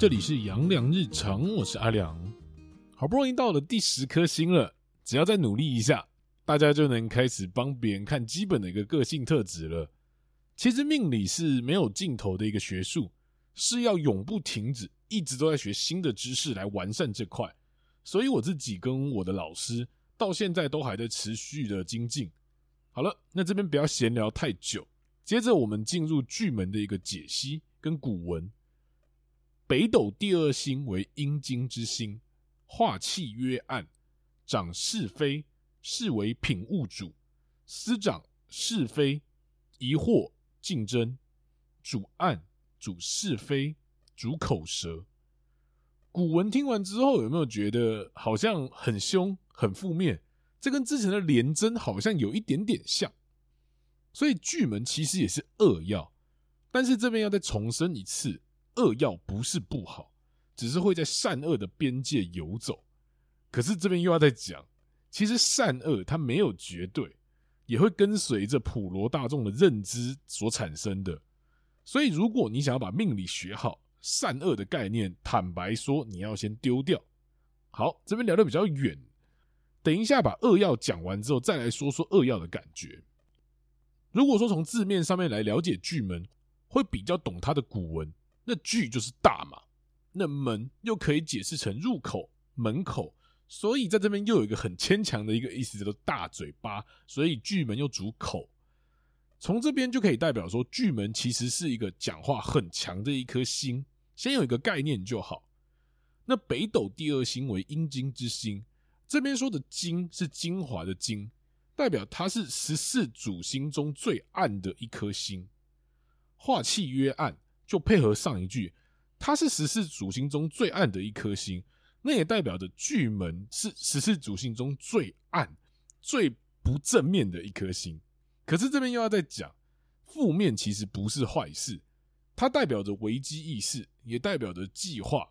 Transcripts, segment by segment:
这里是阳光日常，我是阿良。好不容易到了第十颗星了，只要再努力一下，大家就能开始帮别人看基本的一个个性特质了。其实命理是没有尽头的一个学术，是要永不停止，一直都在学新的知识来完善这块。所以我自己跟我的老师到现在都还在持续的精进。好了，那这边不要闲聊太久，接着我们进入巨门的一个解析跟古文。北斗第二星为阴经之星，化气曰暗，掌是非，是为品物主，司掌是非，疑惑竞争，主暗，主是非，主口舌。古文听完之后，有没有觉得好像很凶、很负面？这跟之前的廉贞好像有一点点像。所以巨门其实也是恶曜，但是这边要再重申一次。恶要不是不好，只是会在善恶的边界游走。可是这边又要再讲，其实善恶它没有绝对，也会跟随着普罗大众的认知所产生的。所以，如果你想要把命理学好，善恶的概念，坦白说，你要先丢掉。好，这边聊得比较远，等一下把恶要讲完之后，再来说说恶要的感觉。如果说从字面上面来了解巨门，会比较懂它的古文。那巨就是大嘛，那门又可以解释成入口、门口，所以在这边又有一个很牵强的一个意思，叫做大嘴巴，所以巨门又主口。从这边就可以代表说，巨门其实是一个讲话很强的一颗星。先有一个概念就好。那北斗第二星为阴经之星，这边说的精是精华的精，代表它是十四主星中最暗的一颗星。化气曰暗。就配合上一句，它是十四主星中最暗的一颗星，那也代表着巨门是十四主星中最暗、最不正面的一颗星。可是这边又要再讲，负面其实不是坏事，它代表着危机意识，也代表着计划，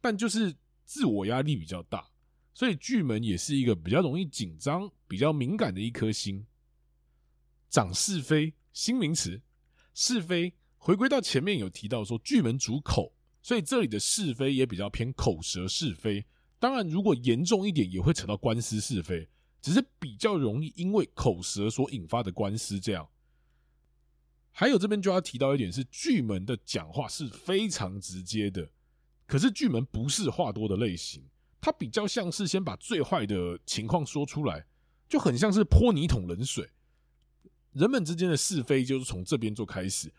但就是自我压力比较大，所以巨门也是一个比较容易紧张、比较敏感的一颗星。掌是非，新名词，是非。回归到前面有提到说巨门主口，所以这里的是非也比较偏口舌是非。当然，如果严重一点，也会扯到官司是非，只是比较容易因为口舌所引发的官司这样。还有这边就要提到一点是，巨门的讲话是非常直接的，可是巨门不是话多的类型，它比较像是先把最坏的情况说出来，就很像是泼你一桶冷水。人们之间的是非就是从这边做开始。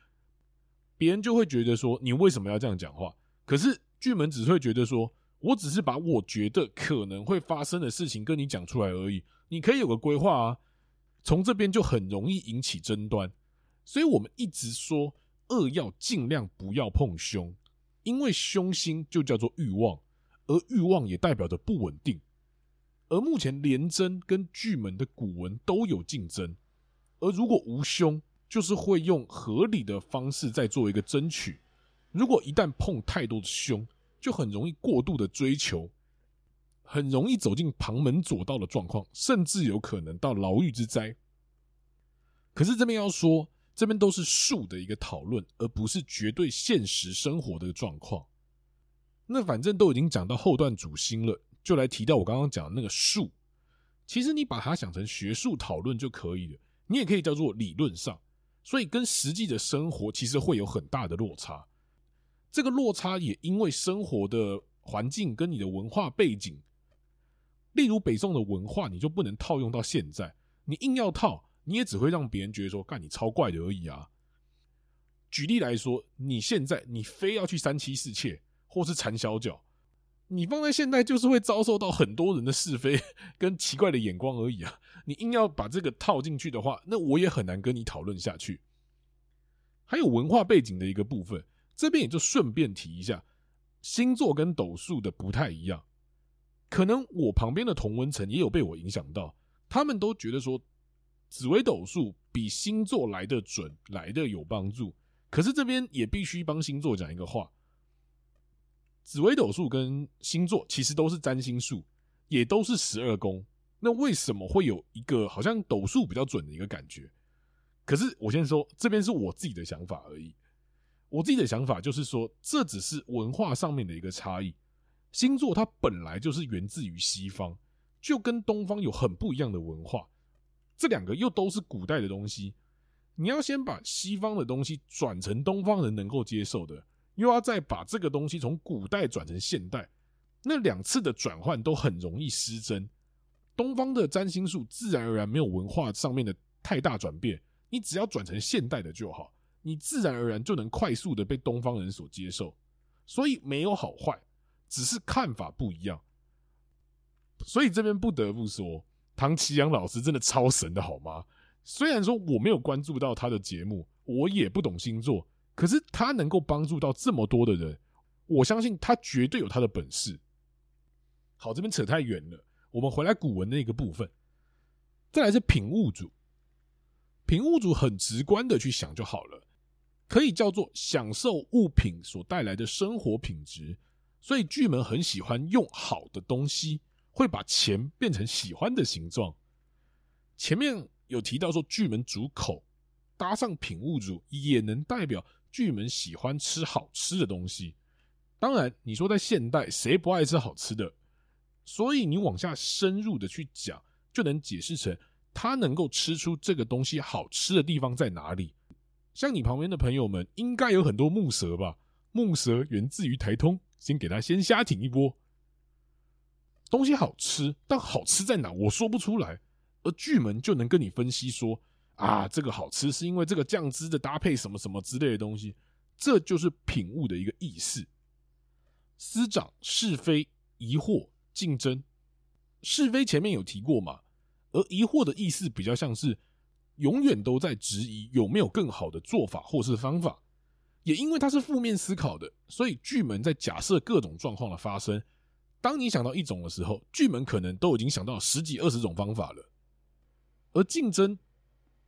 别人就会觉得说，你为什么要这样讲话？可是巨门只会觉得说，我只是把我觉得可能会发生的事情跟你讲出来而已，你可以有个规划啊。从这边就很容易引起争端，所以我们一直说恶要尽量不要碰凶，因为凶星就叫做欲望，而欲望也代表着不稳定。而目前廉贞跟巨门的古文都有竞争，而如果无凶。就是会用合理的方式在做一个争取。如果一旦碰太多的凶，就很容易过度的追求，很容易走进旁门左道的状况，甚至有可能到牢狱之灾。可是这边要说，这边都是术的一个讨论，而不是绝对现实生活的状况。那反正都已经讲到后段主心了，就来提到我刚刚讲的那个术。其实你把它想成学术讨论就可以了，你也可以叫做理论上。所以跟实际的生活其实会有很大的落差，这个落差也因为生活的环境跟你的文化背景，例如北宋的文化，你就不能套用到现在，你硬要套，你也只会让别人觉得说，干你超怪的而已啊。举例来说，你现在你非要去三妻四妾或是缠小脚，你放在现代就是会遭受到很多人的是非 跟奇怪的眼光而已啊！你硬要把这个套进去的话，那我也很难跟你讨论下去。还有文化背景的一个部分，这边也就顺便提一下，星座跟斗数的不太一样。可能我旁边的同温层也有被我影响到，他们都觉得说紫微斗数比星座来得准，来得有帮助。可是这边也必须帮星座讲一个话。紫微斗数跟星座其实都是占星术，也都是十二宫。那为什么会有一个好像斗数比较准的一个感觉？可是我先说，这边是我自己的想法而已。我自己的想法就是说，这只是文化上面的一个差异。星座它本来就是源自于西方，就跟东方有很不一样的文化。这两个又都是古代的东西，你要先把西方的东西转成东方人能够接受的，又要再把这个东西从古代转成现代，那两次的转换都很容易失真。东方的占星术自然而然没有文化上面的太大转变，你只要转成现代的就好，你自然而然就能快速的被东方人所接受。所以没有好坏，只是看法不一样。所以这边不得不说。唐綺阳老师真的超神的好吗？虽然说我没有关注到他的节目，我也不懂星座，可是他能够帮助到这么多的人，我相信他绝对有他的本事。好，这边扯太远了，我们回来古文那个部分。再来是品物主，品物主很直观的去想就好了，可以叫做享受物品所带来的生活品质，所以巨门很喜欢用好的东西。会把钱变成喜欢的形状。前面有提到说巨门主口，搭上品物主也能代表巨门喜欢吃好吃的东西。当然，你说在现代谁不爱吃好吃的？所以你往下深入的去讲，就能解释成他能够吃出这个东西好吃的地方在哪里。像你旁边的朋友们，应该有很多木蛇吧？木蛇源自于台通，先给他先瞎挺一波。东西好吃，但好吃在哪？我说不出来。而巨门就能跟你分析说：啊，这个好吃是因为这个酱汁的搭配，什么什么之类的东西。这就是品物的一个意思。司长是非、疑惑、竞争。是非前面有提过嘛？而疑惑的意思比较像是永远都在质疑有没有更好的做法或是方法。也因为它是负面思考的，所以巨门在假设各种状况的发生。当你想到一种的时候，巨门可能都已经想到十几二十种方法了。而竞争，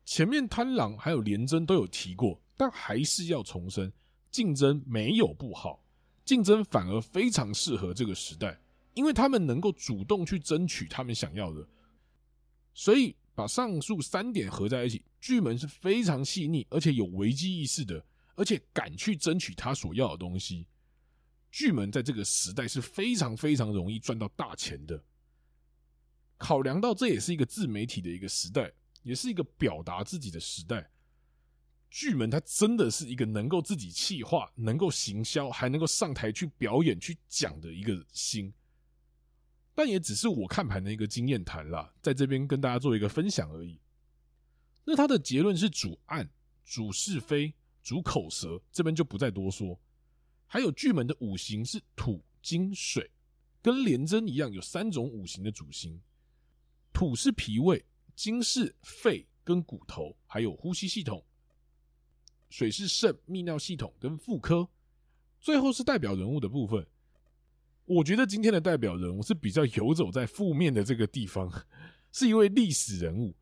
前面贪狼还有廉贞都有提过，但还是要重申，竞争没有不好，竞争反而非常适合这个时代，因为他们能够主动去争取他们想要的。所以把上述三点合在一起，巨门是非常细腻，而且有危机意识的，而且敢去争取他所要的东西。巨门在这个时代是非常非常容易赚到大钱的。考量到这也是一个自媒体的一个时代，也是一个表达自己的时代。巨门他真的是一个能够自己气化、能够行销，还能够上台去表演、去讲的一个星。但也只是我看盘的一个经验谈啦，在这边跟大家做一个分享而已。那他的结论是主暗、主是非、主口舌，这边就不再多说。还有巨门的五行是土、金、水，跟廉贞一样，有三种五行的主星。土是脾胃，金是肺跟骨头，还有呼吸系统；水是肾、泌尿系统跟妇科。最后是代表人物的部分。我觉得今天的代表人物是比较游走在负面的这个地方，是一位历史人物。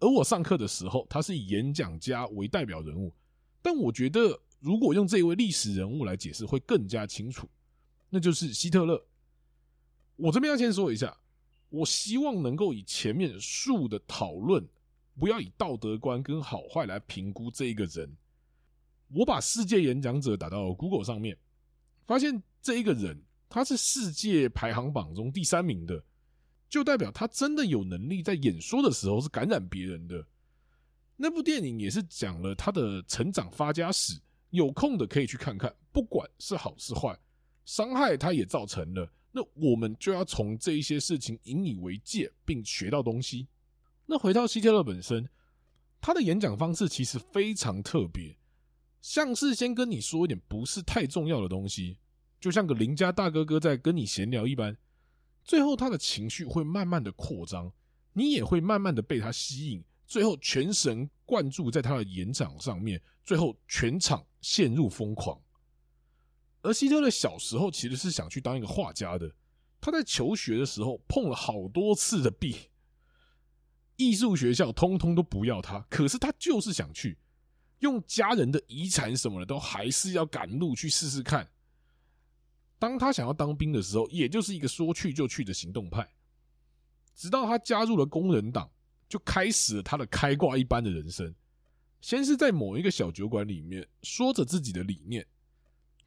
而我上课的时候，他是以演讲家为代表人物，但我觉得。如果用这一位历史人物来解释，会更加清楚，那就是希特勒。我这边要先说一下，我希望能够以前面数的讨论，不要以道德观跟好坏来评估这一个人。我把世界演讲者打到 Google 上面，发现这一个人他是世界排行榜中第三名的，就代表他真的有能力在演说的时候是感染别人的。那部电影也是讲了他的成长发家史。有空的可以去看看，不管是好是坏，伤害他也造成了，那我们就要从这一些事情引以为戒，并学到东西。那回到希特勒本身，他的演讲方式其实非常特别，像是先跟你说一点不是太重要的东西，就像个邻家大哥哥在跟你闲聊一般，最后他的情绪会慢慢的扩张，你也会慢慢的被他吸引。最后全神贯注在他的演讲上面，最后全场陷入疯狂。而希特勒小时候其实是想去当一个画家的，他在求学的时候碰了好多次的壁，艺术学校通通都不要他，可是他就是想去，用家人的遗产什么的都还是要赶路去试试看。当他想要当兵的时候，也就是一个说去就去的行动派，直到他加入了工人党。就开始了他的开挂一般的人生。先是在某一个小酒馆里面说着自己的理念，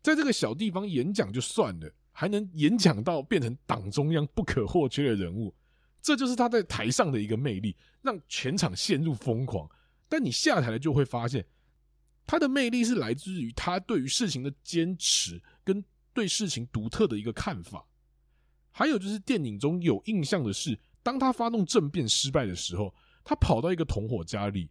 在这个小地方演讲就算了，还能演讲到变成党中央不可或缺的人物，这就是他在台上的一个魅力，让全场陷入疯狂。但你下台了就会发现，他的魅力是来自于他对于事情的坚持跟对事情独特的一个看法。还有就是电影中有印象的是，当他发动政变失败的时候，他跑到一个同伙家里。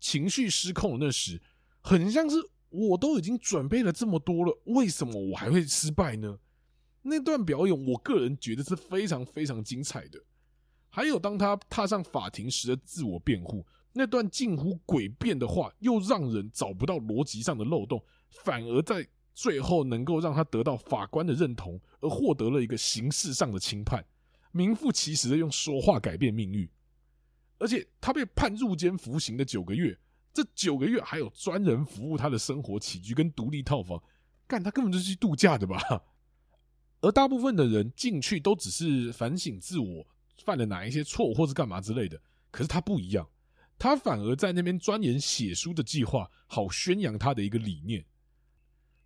情绪失控的那时，很像是我都已经准备了这么多了，为什么我还会失败呢？那段表演，我个人觉得是非常非常精彩的。还有当他踏上法庭时的自我辩护，那段近乎诡辩的话，又让人找不到逻辑上的漏洞，反而在最后能够让他得到法官的认同，而获得了一个形式上的轻判，名副其实的用说话改变命运。而且他被判入监服刑的九个月，这九个月还有专人服务他的生活起居跟独立套房，干他根本就是去度假的吧？而大部分的人进去都只是反省自我，犯了哪一些错或是干嘛之类的。可是他不一样，他反而在那边钻研写书的计划，好宣扬他的一个理念。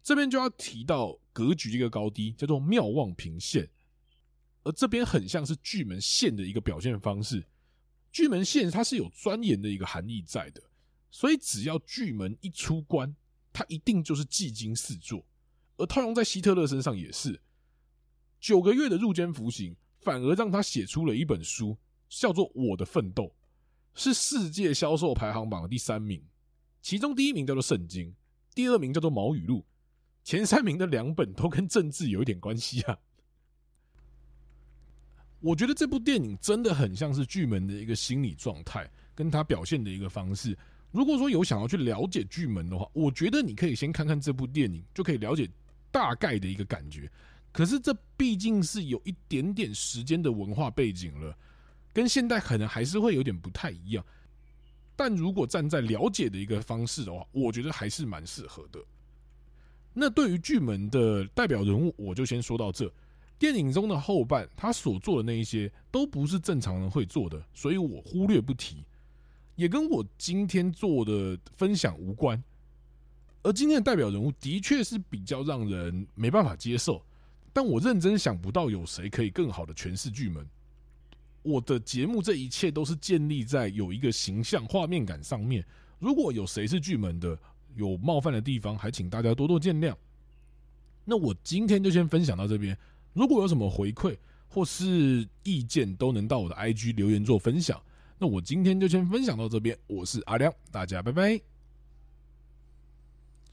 这边就要提到格局一个高低，叫做妙望平线，而这边很像是巨门县的一个表现方式。巨门县它是有钻研的一个含义在的，所以只要巨门一出关，他一定就是技惊四座。而套用在希特勒身上也是，九个月的入监服刑，反而让他写出了一本书，叫做《我的奋斗》，是世界销售排行榜的第三名。其中第一名叫做《圣经》，第二名叫做《毛语录》，前三名的两本都跟政治有一点关系啊。我觉得这部电影真的很像是巨门的一个心理状态，跟他表现的一个方式。如果说有想要去了解巨门的话，我觉得你可以先看看这部电影，就可以了解大概的一个感觉。可是这毕竟是有一点点时间的文化背景了，跟现代可能还是会有点不太一样。但如果站在了解的一个方式的话，我觉得还是蛮适合的。那对于巨门的代表人物，我就先说到这。电影中的后半，他所做的那一些都不是正常人会做的，所以我忽略不提，也跟我今天做的分享无关。而今天的代表人物的确是比较让人没办法接受，但我认真想不到有谁可以更好的诠释巨门。我的节目这一切都是建立在有一个形象画面感上面，如果有谁是巨门的，有冒犯的地方，还请大家多多见谅。那我今天就先分享到这边。如果有什么回馈或是意见，都能到我的 IG 留言做分享。那我今天就先分享到这边，我是阿亮，大家拜拜。